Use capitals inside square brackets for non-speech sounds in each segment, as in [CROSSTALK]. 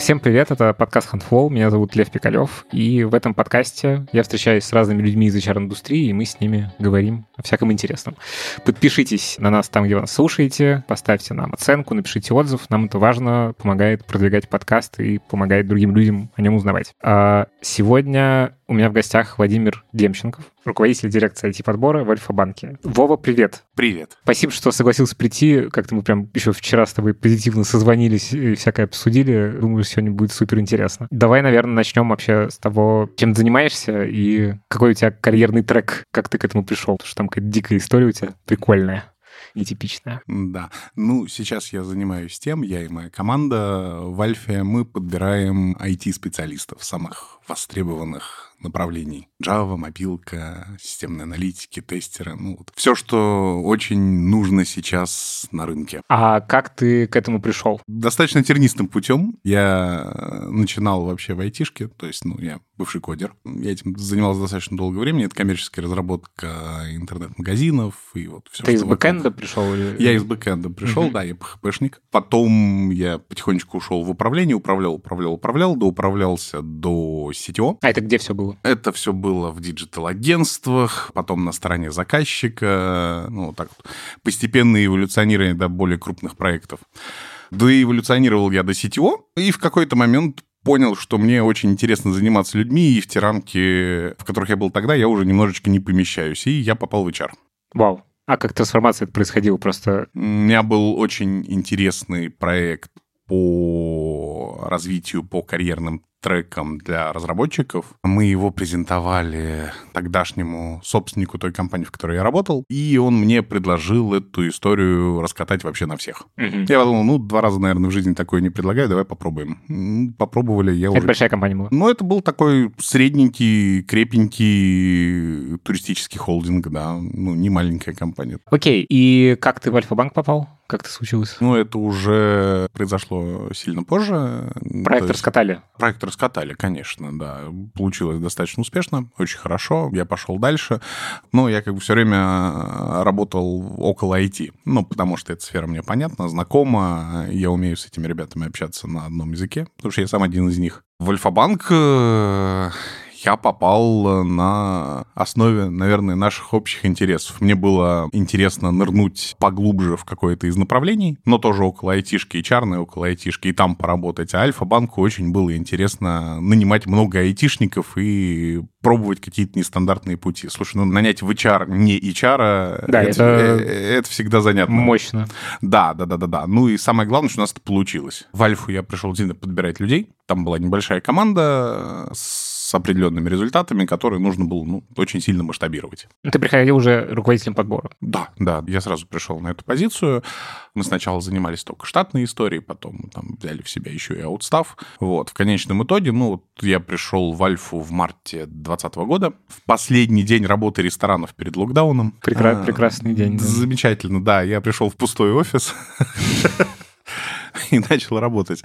Всем привет, это подкаст Handflow, меня зовут Лев Пикалев, и в этом подкасте я встречаюсь с разными людьми из HR-индустрии, и мы с ними говорим о всяком интересном. Подпишитесь на нас там, где вы нас слушаете, поставьте нам оценку, напишите отзыв, нам это важно, помогает продвигать подкаст и помогает другим людям о нем узнавать. А сегодня у меня в гостях Владимир Демченков, руководитель дирекции IT-подбора в Альфа-банке. Вова, привет. Привет. Спасибо, что согласился прийти. Как-то мы прям еще вчера с тобой позитивно созвонились и всякое обсудили. Думаю, сегодня будет супер интересно. Давай, наверное, начнем вообще с того, чем ты занимаешься и какой у тебя карьерный трек, как ты к этому пришел. Потому что там какая-то дикая история у тебя прикольная нетипичная. Да. Ну, сейчас я занимаюсь тем, я и моя команда в Альфе, мы подбираем IT-специалистов, самых востребованных направлений. Java, мобилка, системные аналитики, тестеры. Ну, вот все, что очень нужно сейчас на рынке. А как ты к этому пришел? Достаточно тернистым путем. Я начинал вообще в айтишке, то есть, ну, я бывший кодер. Я этим занимался достаточно долгое время. Это коммерческая разработка интернет-магазинов и вот все. Ты из бэкэнда пришел? Или... Я из бэкэнда пришел, да, я PHP-шник. Потом я потихонечку ушел в управление, управлял, управлял, управлял, доуправлялся до CTO. А это где все было? Это все было в диджитал-агентствах, потом на стороне заказчика, ну, так вот, постепенное эволюционирование до более крупных проектов. Доэволюционировал я до CTO, и в какой-то момент понял, что мне очень интересно заниматься людьми, и в те рамки, в которых я был тогда, я уже немножечко не помещаюсь, и я попал в HR. Вау. А как трансформация это происходила просто? У меня был очень интересный проект по развитию, по карьерным треком для разработчиков. Мы его презентовали тогдашнему собственнику той компании, в которой я работал, и он мне предложил эту историю раскатать вообще на всех. Угу. Я подумал, ну, два раза, наверное, в жизни такое не предлагаю, давай попробуем. Попробовали, я это уже... Это большая компания была? Ну, это был такой средненький, крепенький туристический холдинг, да, ну, не маленькая компания. Окей, и как ты в Альфа-банк попал? Как это случилось? Ну, это уже произошло сильно позже. Проект есть... раскатали? Проект раскатали, конечно, да. Получилось достаточно успешно, очень хорошо. Я пошел дальше. Но я как бы все время работал около IT. Ну, потому что эта сфера мне понятна, знакома. Я умею с этими ребятами общаться на одном языке, потому что я сам один из них. В Альфа-банк э, я попал на основе, наверное, наших общих интересов. Мне было интересно нырнуть поглубже в какое-то из направлений, но тоже около айтишки и чарной, около айтишки, и там поработать. А Альфа-банку очень было интересно нанимать много айтишников и пробовать какие-то нестандартные пути. Слушай, ну нанять в HR не HR, да, это, это... это всегда занятно. Мощно. Да, да, да, да, да. Ну и самое главное, что у нас это получилось. В Альфу я пришел действительно подбирать людей. Там была небольшая команда с с определенными результатами, которые нужно было ну, очень сильно масштабировать. Ты приходил уже руководителем подбора? Да, да. Я сразу пришел на эту позицию. Мы сначала занимались только штатной историей, потом там взяли в себя еще и аутстав. Вот. В конечном итоге, ну, вот я пришел в Альфу в марте 2020 года, в последний день работы ресторанов перед локдауном. Прекра- а, прекрасный день. Да. Замечательно, да. Я пришел в пустой офис [LAUGHS] и начал работать.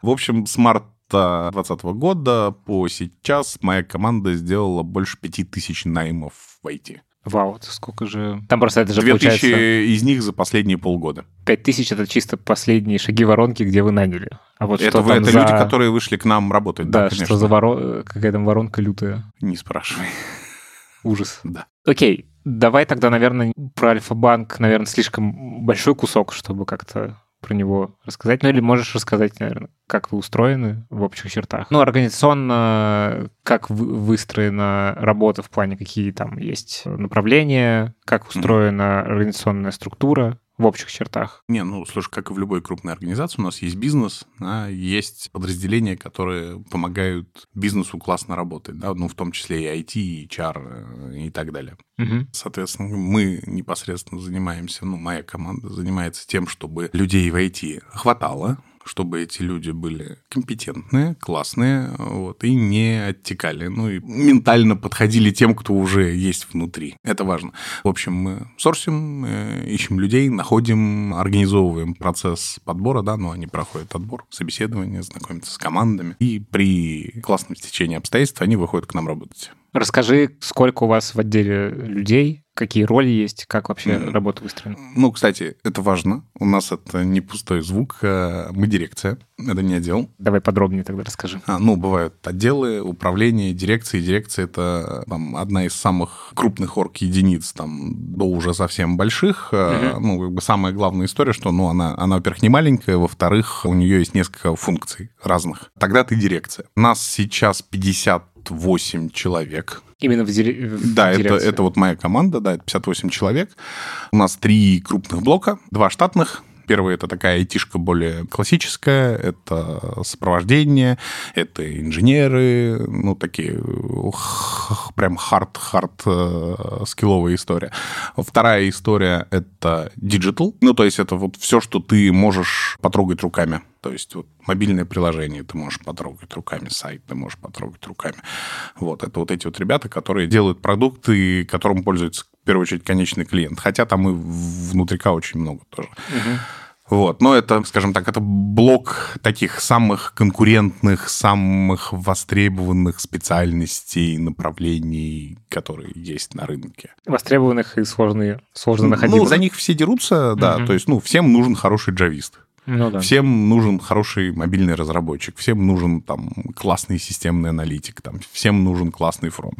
В общем, с марта 2020 года по сейчас моя команда сделала больше 5000 наймов в IT. Вау, это сколько же... Там просто это же 2000 получается... из них за последние полгода. 5000 — это чисто последние шаги воронки, где вы наняли. А вот это что вы, это за... люди, которые вышли к нам работать. Да, да что конечно. за ворон... какая там воронка лютая. Не спрашивай. [LAUGHS] Ужас. Да. Окей, давай тогда, наверное, про Альфа-банк, наверное, слишком большой кусок, чтобы как-то про него рассказать? Ну или можешь рассказать, наверное, как вы устроены в общих чертах? Ну, организационно, как выстроена работа в плане, какие там есть направления, как устроена mm-hmm. организационная структура? В общих чертах. Не, ну, слушай, как и в любой крупной организации, у нас есть бизнес, да, есть подразделения, которые помогают бизнесу классно работать, да, ну, в том числе и IT, и HR, и так далее. Угу. Соответственно, мы непосредственно занимаемся, ну, моя команда занимается тем, чтобы людей в IT хватало, чтобы эти люди были компетентные, классные, вот, и не оттекали, ну, и ментально подходили тем, кто уже есть внутри. Это важно. В общем, мы сорсим, э, ищем людей, находим, организовываем процесс подбора, да, ну, они проходят отбор, собеседование, знакомятся с командами, и при классном стечении обстоятельств они выходят к нам работать. Расскажи, сколько у вас в отделе людей, какие роли есть, как вообще mm. работа выстроена? Ну, кстати, это важно. У нас это не пустой звук, а мы дирекция, это не отдел. Давай подробнее тогда расскажи. А, ну, бывают отделы, управления, дирекции. Дирекция — это там, одна из самых крупных орг-единиц, там, до уже совсем больших. Mm-hmm. Ну, как бы самая главная история, что, ну, она, она, во-первых, не маленькая, во-вторых, у нее есть несколько функций разных. Тогда ты дирекция. Нас сейчас 50 58 человек. Именно в, дире... в да, дирекции? это, это вот моя команда, да, это 58 человек. У нас три крупных блока, два штатных, Первый — это такая айтишка более классическая, это сопровождение, это инженеры, ну, такие прям hard-hard э, skill овая история. Вторая история — это digital, ну, то есть это вот все, что ты можешь потрогать руками. То есть вот мобильное приложение ты можешь потрогать руками, сайт ты можешь потрогать руками. Вот, это вот эти вот ребята, которые делают продукты, которым пользуется в первую очередь конечный клиент. Хотя там и внутрика очень много тоже. Угу. Вот. Но это, скажем так, это блок таких самых конкурентных, самых востребованных специальностей, направлений, которые есть на рынке. Востребованных и сложные, сложно находимых. Ну, за них все дерутся, да. Угу. То есть, ну, всем нужен хороший джавист. Ну, да. Всем нужен хороший мобильный разработчик, всем нужен там классный системный аналитик, там, всем нужен классный фронт.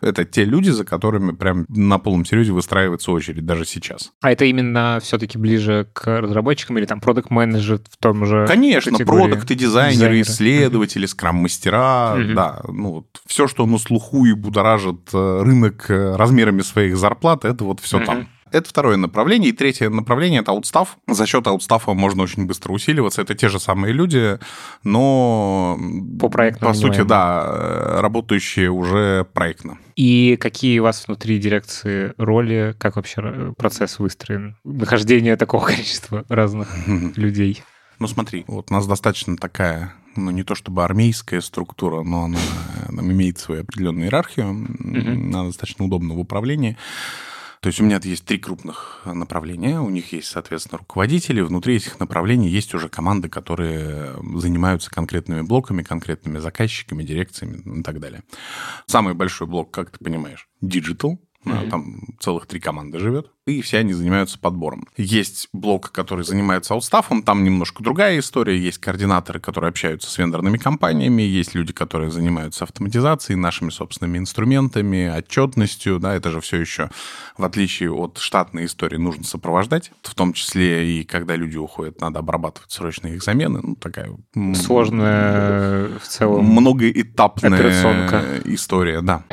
Это те люди, за которыми прям на полном серьезе выстраивается очередь даже сейчас. А это именно все-таки ближе к разработчикам или там продукт менеджер в том же Конечно, продукты, дизайнеры, дизайнеры. исследователи, скрам-мастера, mm-hmm. да. Ну, вот, все, что на слуху и будоражит э, рынок э, размерами своих зарплат, это вот все mm-hmm. там. Это второе направление. И третье направление – это аутстав. За счет аутстафа можно очень быстро усиливаться. Это те же самые люди, но... По проектному По сути, да, работающие уже проектно. И какие у вас внутри дирекции роли, как вообще процесс выстроен? Нахождение такого [LAUGHS] количества разных [LAUGHS] людей? Ну смотри, вот у нас достаточно такая ну, не то чтобы армейская структура, но она, она имеет свою определенную иерархию, mm-hmm. она достаточно удобна в управлении. То есть у меня есть три крупных направления, у них есть, соответственно, руководители, внутри этих направлений есть уже команды, которые занимаются конкретными блоками, конкретными заказчиками, дирекциями и так далее. Самый большой блок, как ты понимаешь, digital, Mm-hmm. Там целых три команды живет, и все они занимаются подбором. Есть блок, который занимается аутстафом, там немножко другая история. Есть координаторы, которые общаются с вендорными компаниями, есть люди, которые занимаются автоматизацией, нашими собственными инструментами, отчетностью. Да, это же все еще, в отличие от штатной истории, нужно сопровождать. В том числе и когда люди уходят, надо обрабатывать срочно их замены. Ну, такая... Сложная в целом... Многоэтапная операционка. история, да.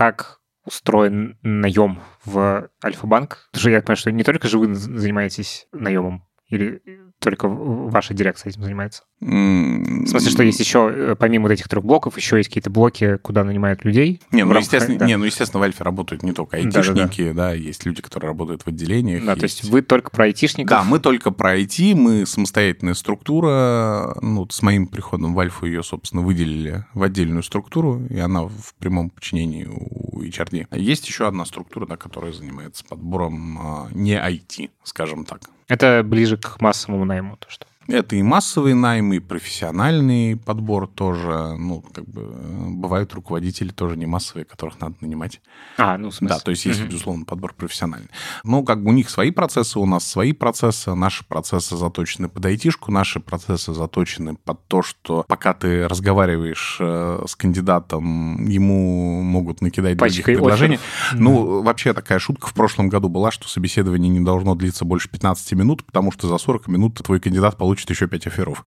Как устроен наем в Альфа-банк? Потому я понимаю, что не только же вы занимаетесь наемом, или только ваша дирекция этим занимается? В смысле, что есть еще, э, помимо вот этих трех блоков, еще есть какие-то блоки, куда нанимают людей? Не, ну, рамках, естественно, да. не, ну, естественно, в Альфе работают не только айтишники, да, да, да. да, есть люди, которые работают в отделениях. Да, есть... то есть вы только про айтишников? Да, мы только про IT, мы самостоятельная структура. Ну, с моим приходом в Альфу ее, собственно, выделили в отдельную структуру, и она в прямом подчинении у HRD. Есть еще одна структура, да, которая занимается подбором а, не IT, скажем так. Это ближе к массовому найму, то что? Это и массовый найм, и профессиональный подбор тоже. Ну, как бы бывают руководители тоже не массовые, которых надо нанимать. А, ну, в смысле? Да, то есть есть, безусловно, подбор профессиональный. Ну, как бы у них свои процессы, у нас свои процессы. Наши процессы заточены под айтишку, наши процессы заточены под то, что пока ты разговариваешь э, с кандидатом, ему могут накидать других предложений. Ну, вообще такая шутка в прошлом году была, что собеседование не должно длиться больше 15 минут, потому что за 40 минут твой кандидат получит получит еще 5 оферов.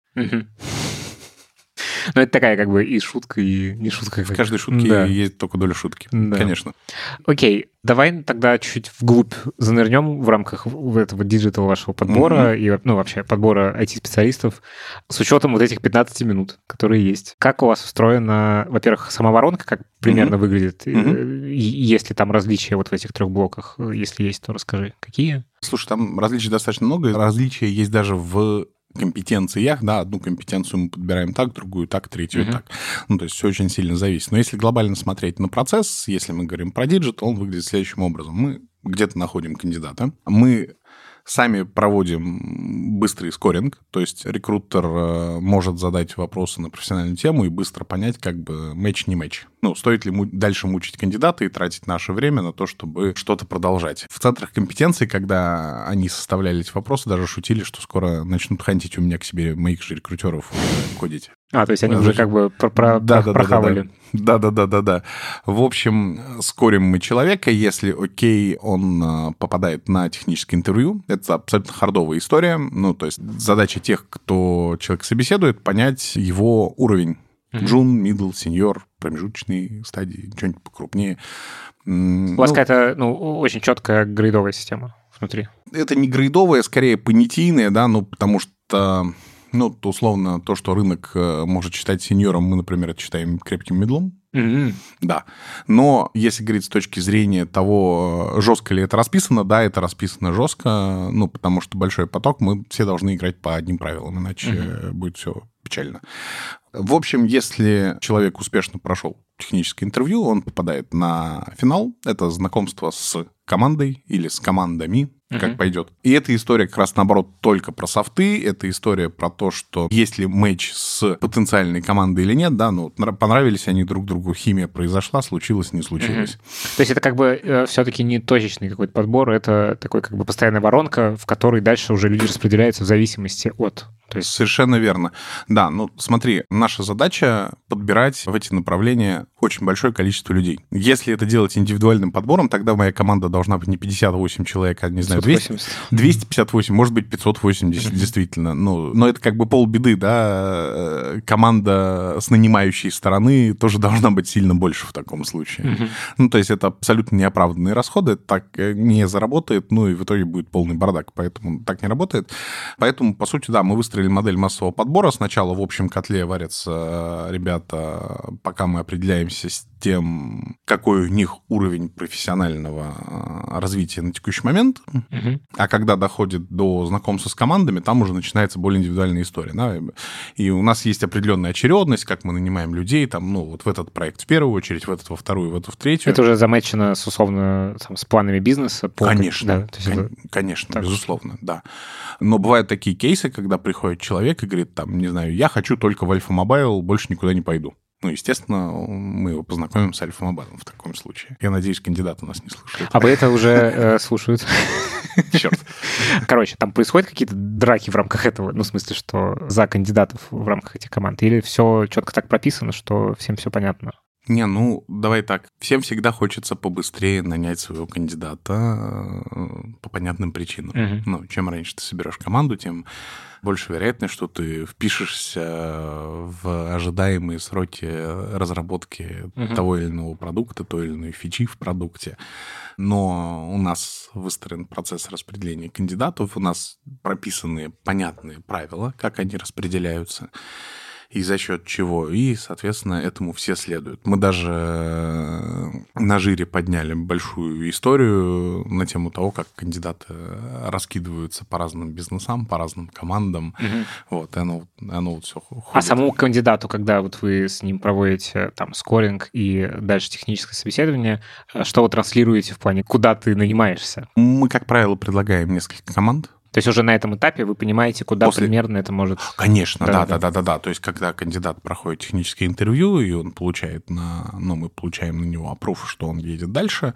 Ну, это такая как бы и шутка, и не шутка. В каждой шутке да. есть только доля шутки, да. конечно. Окей, давай тогда чуть вглубь занырнем в рамках этого digital вашего подбора mm-hmm. и, ну, вообще подбора IT-специалистов с учетом вот этих 15 минут, которые есть. Как у вас устроена, во-первых, сама воронка, как примерно mm-hmm. выглядит? Mm-hmm. Есть ли там различия вот в этих трех блоках? Если есть, то расскажи. Какие? Слушай, там различий достаточно много. Различия есть даже в компетенциях, да, одну компетенцию мы подбираем так, другую так, третью uh-huh. так. Ну, то есть все очень сильно зависит. Но если глобально смотреть на процесс, если мы говорим про digital, он выглядит следующим образом. Мы где-то находим кандидата, мы Сами проводим быстрый скоринг, то есть рекрутер э, может задать вопросы на профессиональную тему и быстро понять, как бы мэч не мэч. Ну, стоит ли му- дальше мучить кандидата и тратить наше время на то, чтобы что-то продолжать. В центрах компетенции, когда они составляли эти вопросы, даже шутили, что скоро начнут хантить у меня к себе моих же рекрутеров кодить. А, то есть они уже как бы про, про, да, про, да, прохавали. Да, да, да, да, да. В общем, скорим мы человека, если окей, он э, попадает на техническое интервью. Это абсолютно хардовая история. Ну, то есть задача тех, кто человек собеседует, понять его уровень. Джун, мидл, сеньор, промежуточные стадии, что-нибудь покрупнее. У вас какая-то, ну, очень четкая грейдовая система внутри. Это не грейдовая, скорее понятийная, да, ну, потому что ну, то условно, то, что рынок э, может считать сеньором, мы, например, это считаем крепким медлом. Mm-hmm. Да. Но если говорить с точки зрения того, жестко ли это расписано, да, это расписано жестко, ну, потому что большой поток, мы все должны играть по одним правилам, иначе mm-hmm. будет все печально. В общем, если человек успешно прошел техническое интервью, он попадает на финал. Это знакомство с командой или с командами, uh-huh. как пойдет. И эта история как раз наоборот только про софты. Это история про то, что есть ли матч с потенциальной командой или нет, да, ну, понравились они друг другу, химия произошла, случилось, не случилось. Uh-huh. То есть это как бы э, все-таки не точечный какой-то подбор, это такой как бы постоянная воронка, в которой дальше уже люди распределяются в зависимости от то есть... Совершенно верно. Да, ну смотри, наша задача подбирать в эти направления очень большое количество людей. Если это делать индивидуальным подбором, тогда моя команда должна быть не 58 человек, а, не знаю, 200, 258, может быть, 580, mm-hmm. действительно. Ну, но это как бы полбеды, да. Команда с нанимающей стороны тоже должна быть сильно больше в таком случае. Mm-hmm. Ну, то есть это абсолютно неоправданные расходы, так не заработает, ну и в итоге будет полный бардак, поэтому так не работает. Поэтому, по сути, да, мы выстроили модель массового подбора. Сначала в общем котле варятся ребята, пока мы определяемся с тем, какой у них уровень профессионального а, развития на текущий момент. Угу. А когда доходит до знакомства с командами, там уже начинается более индивидуальная история. Да? И у нас есть определенная очередность, как мы нанимаем людей, там, ну, вот в этот проект в первую очередь, в этот во вторую, в эту в третью. Это уже замечено с условно там, с планами бизнеса? По... Конечно, да, кон- это... конечно, так. безусловно, да. Но бывают такие кейсы, когда приходит человек и говорит, там, не знаю, я хочу только в Альфа Мобайл, больше никуда не пойду. Ну, естественно, мы его познакомим с Альфа Мобайлом в таком случае. Я надеюсь, кандидаты нас не слушают. А вы это уже э, слушают? [LAUGHS] Черт. Короче, там происходят какие-то драки в рамках этого? Ну, в смысле, что за кандидатов в рамках этих команд? Или все четко так прописано, что всем все понятно? Не, ну, давай так. Всем всегда хочется побыстрее нанять своего кандидата э, по понятным причинам. Uh-huh. Ну, чем раньше ты соберешь команду, тем больше вероятность, что ты впишешься в ожидаемые сроки разработки uh-huh. того или иного продукта, той или иной фичи в продукте. Но у нас выстроен процесс распределения кандидатов, у нас прописаны понятные правила, как они распределяются и за счет чего. И, соответственно, этому все следуют. Мы даже э, на жире подняли большую историю на тему того, как кандидаты раскидываются по разным бизнесам, по разным командам. Угу. Вот, и оно, оно вот все ходит. А самому кандидату, когда вот вы с ним проводите там скоринг и дальше техническое собеседование, э, что вы транслируете в плане, куда ты нанимаешься? Мы, как правило, предлагаем несколько команд. То есть уже на этом этапе вы понимаете, куда После... примерно это может... Конечно, да, да, да, да, да. То есть когда кандидат проходит техническое интервью, и он получает на... Ну, мы получаем на него опруф, что он едет дальше,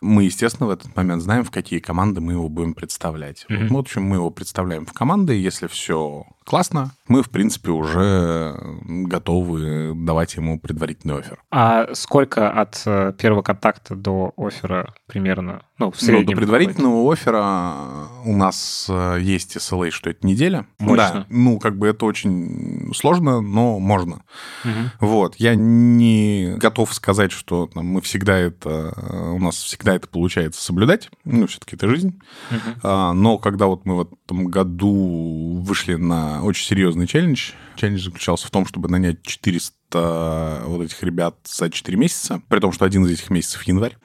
мы, естественно, в этот момент знаем, в какие команды мы его будем представлять. Mm-hmm. Вот, в общем, мы его представляем в команды, если все классно, мы, в принципе, уже готовы давать ему предварительный офер. А сколько от э, первого контакта до оффера примерно? Ну, в среднем. Ну, до предварительного оффера у нас э, есть SLA, что это неделя. Мощно. Да, ну, как бы это очень сложно, но можно. Угу. Вот. Я не готов сказать, что там, мы всегда это... У нас всегда это получается соблюдать. Ну, все-таки это жизнь. Угу. А, но когда вот мы в этом году вышли на очень серьезный челлендж. Челлендж заключался в том, чтобы нанять 400 вот этих ребят за 4 месяца, при том, что один из этих месяцев январь.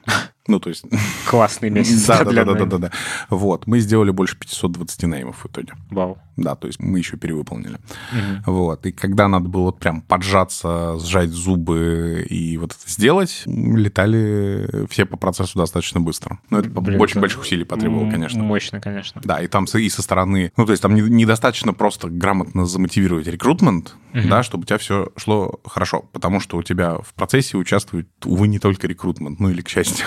Ну, то есть... [LAUGHS] Классный месяц. Да, да, да, да, да, да. Вот, мы сделали больше 520 неймов в итоге. Вау. Да, то есть мы еще перевыполнили. Вот, и когда надо было вот прям поджаться, сжать зубы и вот это сделать, летали все по процессу достаточно быстро. Но это Блин, очень это больших усилий потребовало, конечно. Мощно, конечно. Да, и там и со стороны... Ну, то есть там не- недостаточно просто грамотно замотивировать рекрутмент, да, чтобы у тебя все шло хорошо, потому что у тебя в процессе участвует, увы, не только рекрутмент, ну или к счастью.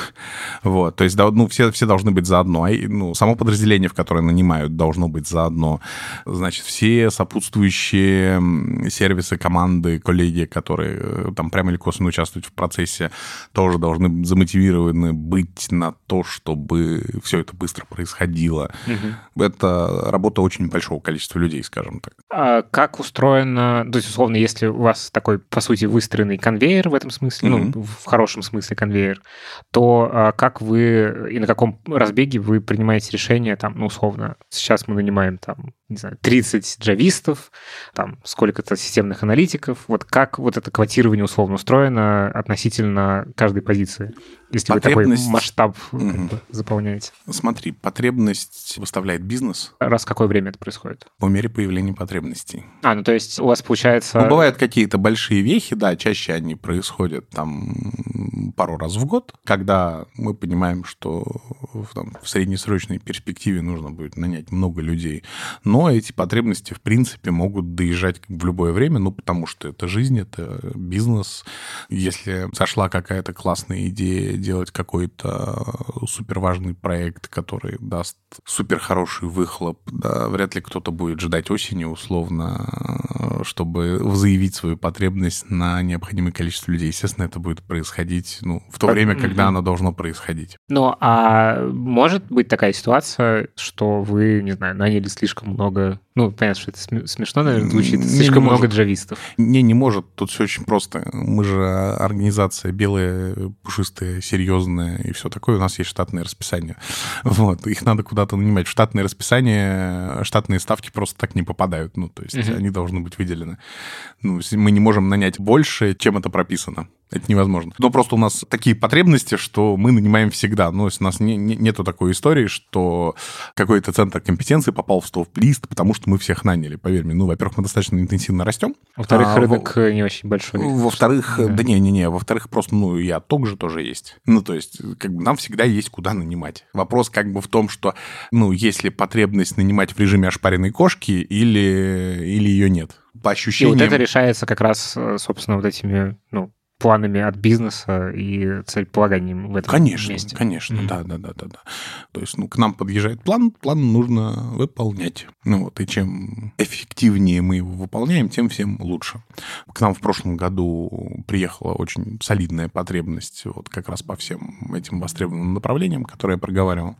Вот, то есть, да, ну, все, все должны быть заодно. А, ну, само подразделение, в которое нанимают, должно быть заодно. Значит, все сопутствующие сервисы, команды, коллеги, которые э, там прямо или косвенно участвуют в процессе, тоже должны замотивированы быть на то, чтобы все это быстро происходило. Это работа очень большого количества людей, скажем так. А как устроено, то есть, условно, если у вас такой, по сути, выстроенный конвейер в этом смысле, Мгм. ну, в хорошем смысле конвейер, то как вы и на каком разбеге вы принимаете решение, там, ну, условно, сейчас мы нанимаем, там, не знаю, 30 джавистов, там, сколько-то системных аналитиков, вот как вот это квотирование условно устроено относительно каждой позиции, если вы такой Потребность- масштаб как бы, заполняете? Смотри, потребность выставляет бизнес Раз в какое время это происходит? по мере появления потребностей. А, ну, то есть у вас получается... Ну, бывают какие-то большие вехи, да, чаще они происходят там пару раз в год, когда мы понимаем, что в, там, в среднесрочной перспективе нужно будет нанять много людей. Но эти потребности, в принципе, могут доезжать в любое время, ну, потому что это жизнь, это бизнес. Если сошла какая-то классная идея делать какой-то суперважный проект, который даст супер хороший выхлоп, да, вряд ли кто-то будет ждать осени условно, чтобы заявить свою потребность на необходимое количество людей. Естественно, это будет происходить ну, в то время, когда мгм. оно должно происходить. Ну, а может быть такая ситуация, что вы, не знаю, наняли слишком много... Ну, понятно, что это сме- смешно, наверное, звучит. Не, Слишком не много может. джавистов. Не, не может. Тут все очень просто. Мы же организация белая, пушистая, серьезная и все такое. У нас есть штатное расписание. Вот. Их надо куда-то нанимать. В штатное расписание штатные ставки просто так не попадают. Ну, то есть Мгм. они должны быть выделены. Ну, мы не можем нанять больше, чем это прописано. Это невозможно. Но просто у нас такие потребности, что мы нанимаем всегда. Ну, то есть у нас не- не- нету такой истории, что какой-то центр компетенции попал в стоп-лист, потому что мы всех наняли. Поверь мне, ну, во-первых, мы достаточно интенсивно растем. Во-вторых, А, рынок не очень большой. Во-вторых, Да. да не-не-не, во-вторых, просто, ну, и отток же тоже есть. Ну, то есть, как бы нам всегда есть куда нанимать. Вопрос как бы в том, что, ну, есть ли потребность нанимать в режиме ошпаренной кошки или, или ее нет. По И ощущениям... вот это решается как раз, э, собственно, вот этими, ну, планами от бизнеса и целеполаганием в этом Конечно, месте. конечно, Мгм. да, да, да, да, да. То есть, ну, к нам подъезжает план, план нужно выполнять. Ну вот, и чем эффективнее мы его выполняем, тем всем лучше. К нам в прошлом году приехала очень солидная потребность вот как раз по всем этим востребованным направлениям, которые я проговаривал.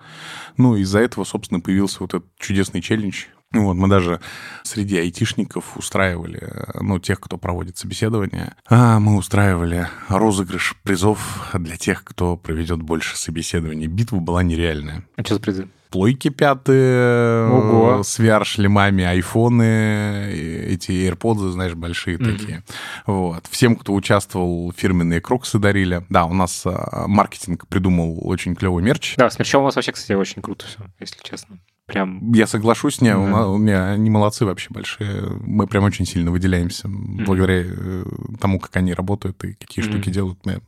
Ну, из-за этого, собственно, появился вот этот чудесный челлендж Вот, мы даже среди айтишников устраивали, ну, тех, кто проводит собеседование, а, мы устраивали розыгрыш призов для тех, кто проведет больше собеседований. Битва была нереальная. А что за призыв? Плойки пятые, Ого. э, с VR-шлемами, айфоны, эти AirPods, знаешь, большие Мгм. такие. Вот. Всем, кто участвовал, фирменные кроксы дарили. Да, у нас а, маркетинг придумал очень клевый мерч. Да, с мерчом у вас вообще, кстати, очень круто все, если честно. Прям Я соглашусь, не, у Да. нас- у меня они молодцы вообще большие. Мы прям очень сильно выделяемся благодаря э, тому, как они работают и какие Мгм. штуки делают. У меня,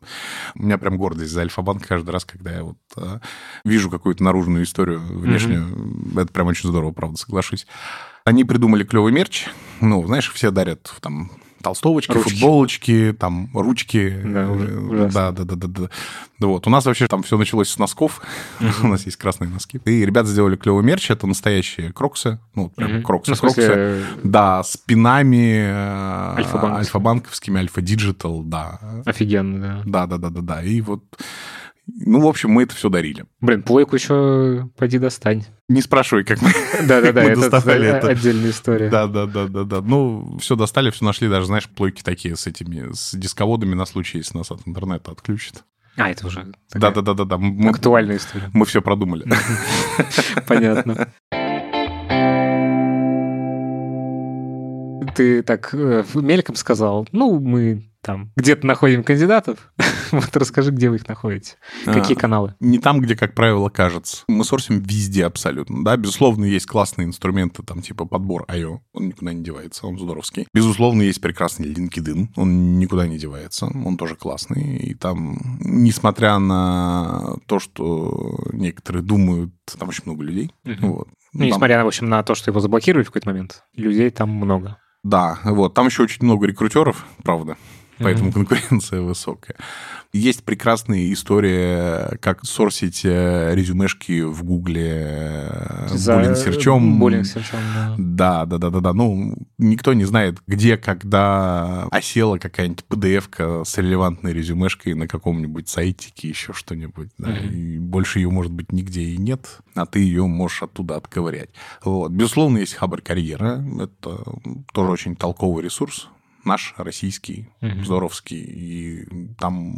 у меня прям гордость за Альфа-банк каждый раз, когда я вот э, вижу какую-то наружную историю внешнюю. Это прям очень здорово, правда, соглашусь. Они придумали клевый мерч. Ну, знаешь, все дарят там толстовочки, Ручки. футболочки, там ручки. Да, Э, да, да, да, да, да. Да вот. У нас вообще там все началось с носков. У нас есть красные носки. И ребята сделали клевый мерч. Это настоящие кроксы. Ну, прям кроксы, Ну, кроксы. э, Да, с пинами э, альфа-банковскими, Alfa Digital, да. офигенно, да. Да, да, да, да, да. И вот, ну, в общем, мы это все дарили. Блин, плойку еще пойди достань. Не спрашивай, как мы... [LAUGHS] Да-да-да, [LAUGHS] Мы это доставали э, это. отдельная история. Да, да, да, да, да. Ну, все достали, все нашли, даже, знаешь, плойки такие с этими, с дисководами на случай, если нас от интернета отключат. А, это уже Да, да, да, да, да. Мы, актуальная история. мы все продумали. [LAUGHS] Понятно. Ты так э, мельком сказал, ну, мы там где-то находим кандидатов, [LAUGHS] Вот расскажи, где вы их находите. Какие А, каналы? Не там, где, как правило, кажется. Мы сорсим везде абсолютно. Да, безусловно, есть классные инструменты, там, типа подбор IO. Он никуда не девается, он здоровский. Безусловно, есть прекрасный LinkedIn. Он никуда не девается. Он тоже классный. И там, несмотря на то, что некоторые думают, там очень много людей. Мгм. Вот. Ну, Там- несмотря, в общем, на то, что его заблокировали в какой-то момент, людей там много. Да, вот. Там еще очень много рекрутеров, правда. Поэтому Мгм. конкуренция высокая. Есть прекрасная история, как сорсить э, резюмешки в Гугле э, За- буллинг-серчом, да. Да, да, да, да, да. Ну, никто не знает, где, когда осела какая-нибудь PDF-ка с релевантной резюмешкой на каком-нибудь сайтике, еще что-нибудь. да. Мгм. И больше ее, может быть, нигде и нет, а ты ее можешь оттуда отковырять. Вот. Безусловно, есть Хабр Карьера. Это тоже очень толковый ресурс. Наш, российский, Мгм. здоровский, и там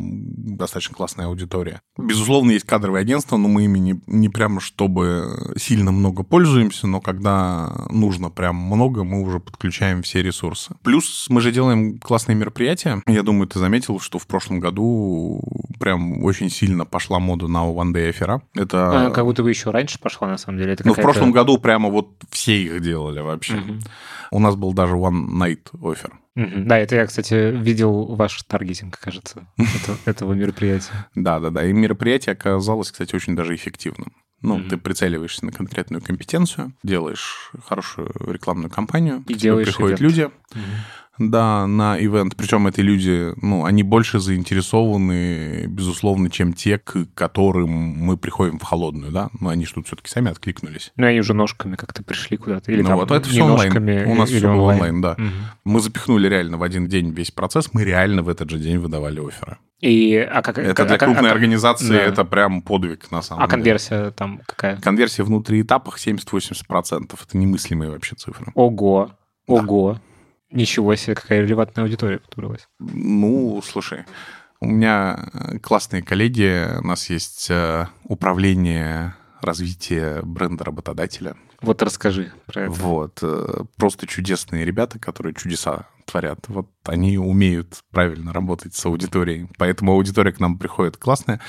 достаточно классная аудитория. Безусловно, есть кадровые агентства, но мы ими не, не прямо чтобы сильно много пользуемся, но когда нужно прям много, мы уже подключаем все ресурсы. Плюс мы же делаем классные мероприятия. Я думаю, ты заметил, что в прошлом году прям очень сильно пошла мода на One Day эфира. Это... А, Как будто бы еще раньше пошла, на самом деле. Это Ну, в прошлом году прямо вот все их делали вообще. Мгм. У нас был даже One Night офер. Да, это я, кстати, видел ваш таргетинг, кажется, [LAUGHS] это- этого мероприятия. Да, да, да. И мероприятие оказалось, кстати, очень даже эффективным. Ну, Мгм. ты прицеливаешься на конкретную компетенцию, делаешь хорошую рекламную кампанию, И к тебе приходят ивент. люди, Мгм. Да, на ивент. Причем эти люди, ну, они больше заинтересованы, безусловно, чем те, к которым мы приходим в холодную, да. Ну, они же тут все-таки сами откликнулись. Ну, они уже ножками как-то пришли куда-то. Или ну, там вот это все онлайн. ножками, У нас все было онлайн. да. Мгм. Мы запихнули реально в один день весь процесс, мы реально в этот же день выдавали оферы. И, а как, Это как- для а- крупной а- организации, да. это прям подвиг, на самом А деле. конверсия там какая? Конверсия внутри этапах 70-80%. Это немыслимые вообще цифры. Ого, ого. Ничего себе, какая релевантная аудитория появилась. Ну, слушай, у меня э, классные коллеги, у нас есть э, управление развития бренда работодателя. Вот расскажи про это. Вот. э, Просто чудесные ребята, которые чудеса творят. Вот они умеют правильно работать с аудиторией. Поэтому аудитория к нам приходит классная.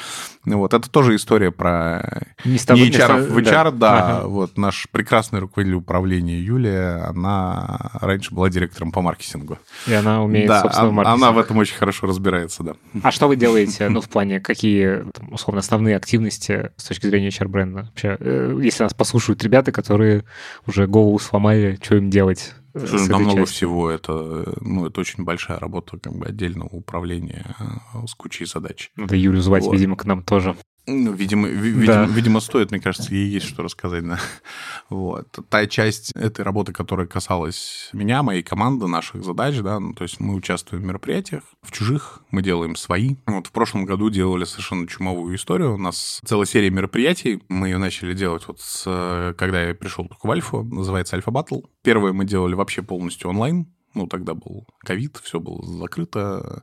Вот. Это тоже история про Не тобой- не HR в HR, да. Ага. Вот наш прекрасный руководитель управления Юлия, она раньше была директором по маркетингу. И она умеет, да, собственно, а- маркетинг. она в этом очень хорошо разбирается, да. А что вы делаете, ну, в плане, какие, там, условно, основные активности с точки зрения HR-бренда? Вообще, э, если нас послушают ребята, которые уже голову сломали, что им делать Слушай, там много частью? всего. Это, э, ну, это очень большая работа как бы отдельного управления э, с кучей задач. Надо Юлю звать, Вот. видимо, к нам тоже. Ну, видимо, ви- Да. видимо, видимо, стоит, мне кажется, ей есть что рассказать, да. [LAUGHS] Вот. Та часть этой работы, которая касалась меня, моей команды, наших задач, да, ну, то есть мы участвуем в мероприятиях, в чужих мы делаем свои. Вот в прошлом году делали совершенно чумовую историю. У нас целая серия мероприятий. Мы ее начали делать вот с, э, когда я пришел только в Альфу, называется Альфа Батл. Первое мы делали вообще полностью онлайн, ну, тогда был ковид, все было закрыто,